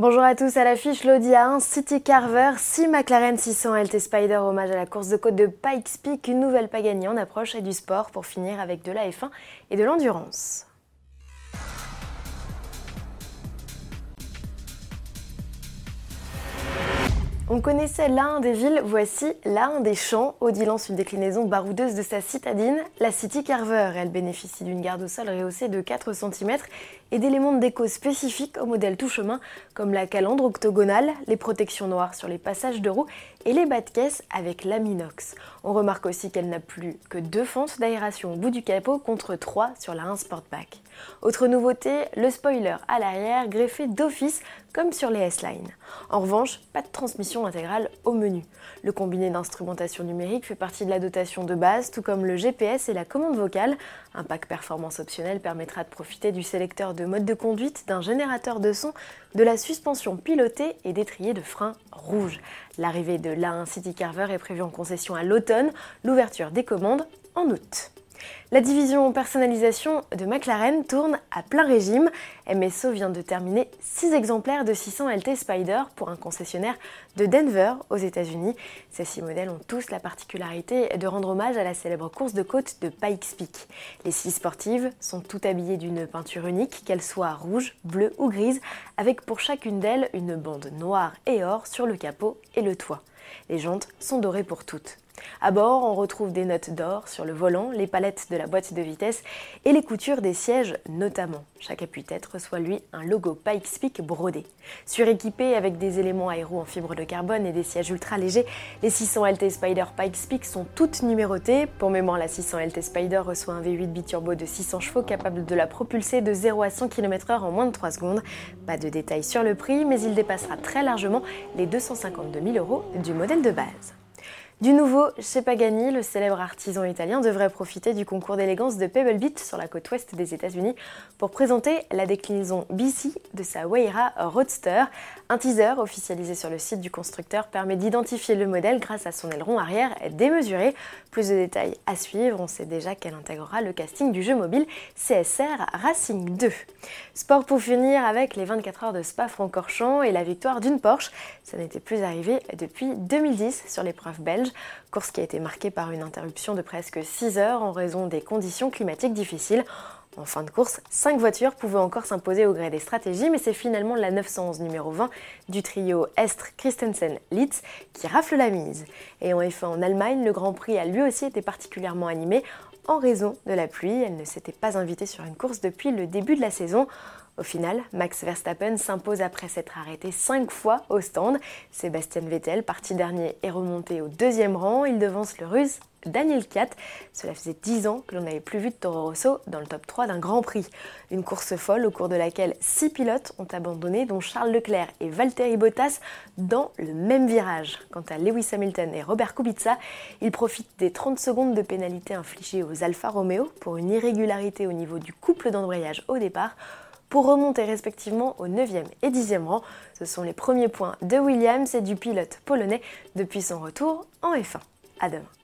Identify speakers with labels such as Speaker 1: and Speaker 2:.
Speaker 1: Bonjour à tous, à l'affiche l'Audi A1 City Carver, 6 McLaren 600 LT Spider, hommage à la course de côte de Pikes Peak, une nouvelle Pagani en approche et du sport pour finir avec de la F1 et de l'endurance. On connaissait l'un des villes, voici l'un des champs. Audi lance une déclinaison baroudeuse de sa citadine, la City Carver. Elle bénéficie d'une garde au sol rehaussée de 4 cm et d'éléments de déco spécifiques au modèle tout chemin, comme la calandre octogonale, les protections noires sur les passages de roues et les bas de caisse avec l'aminox. On remarque aussi qu'elle n'a plus que deux fentes d'aération au bout du capot contre trois sur la 1 Sportback. Autre nouveauté, le spoiler à l'arrière greffé d'office comme sur les S-Line. En revanche, pas de transmission intégrale au menu. Le combiné d'instrumentation numérique fait partie de la dotation de base, tout comme le GPS et la commande vocale. Un pack performance optionnel permettra de profiter du sélecteur de mode de conduite, d'un générateur de son, de la suspension pilotée et d'étrier de frein rouge. L'arrivée de l'A1 City Carver est prévue en concession à l'automne, l'ouverture des commandes en août. La division personnalisation de McLaren tourne à plein régime. MSO vient de terminer 6 exemplaires de 600 LT Spider pour un concessionnaire de Denver aux États-Unis. Ces 6 modèles ont tous la particularité de rendre hommage à la célèbre course de côte de Pikes Peak. Les 6 sportives sont toutes habillées d'une peinture unique, qu'elle soit rouge, bleue ou grise, avec pour chacune d'elles une bande noire et or sur le capot et le toit. Les jantes sont dorées pour toutes. À bord, on retrouve des notes d'or sur le volant, les palettes de la boîte de vitesse et les coutures des sièges notamment. Chaque appui-tête reçoit lui un logo Pikes Peak brodé. Suréquipé avec des éléments aéro en fibre de carbone et des sièges ultra légers, les 600 LT Spider Pikes Peak sont toutes numérotées. Pour mémoire, la 600 LT Spider reçoit un V8 biturbo de 600 chevaux capable de la propulser de 0 à 100 km/h en moins de 3 secondes. Pas de détails sur le prix, mais il dépassera très largement les 252 000 euros du modèle de base. Du nouveau, chez Pagani, le célèbre artisan italien devrait profiter du concours d'élégance de Pebble Beach sur la côte ouest des États-Unis pour présenter la déclinaison BC de sa Wayra Roadster. Un teaser officialisé sur le site du constructeur permet d'identifier le modèle grâce à son aileron arrière démesuré. Plus de détails à suivre, on sait déjà qu'elle intégrera le casting du jeu mobile CSR Racing 2. Sport pour finir avec les 24 heures de Spa-Francorchamps et la victoire d'une Porsche. Ça n'était plus arrivé depuis 2010 sur l'épreuve belge course qui a été marquée par une interruption de presque 6 heures en raison des conditions climatiques difficiles. En fin de course, 5 voitures pouvaient encore s'imposer au gré des stratégies, mais c'est finalement la 911 numéro 20 du trio Estre Christensen Litz qui rafle la mise. Et en F1 en Allemagne, le Grand Prix a lui aussi été particulièrement animé en raison de la pluie. Elle ne s'était pas invitée sur une course depuis le début de la saison. Au final, Max Verstappen s'impose après s'être arrêté 5 fois au stand. Sébastien Vettel, parti dernier, est remonté au deuxième rang. Il devance le russe Daniel Kiat. Cela faisait 10 ans que l'on n'avait plus vu de Toro Rosso dans le top 3 d'un Grand Prix. Une course folle au cours de laquelle 6 pilotes ont abandonné, dont Charles Leclerc et Valtteri Bottas, dans le même virage. Quant à Lewis Hamilton et Robert Kubica, ils profitent des 30 secondes de pénalité infligées aux Alfa Romeo pour une irrégularité au niveau du couple d'embrayage au départ pour remonter respectivement au 9e et 10e rang. Ce sont les premiers points de Williams et du pilote polonais depuis son retour en F1. À demain.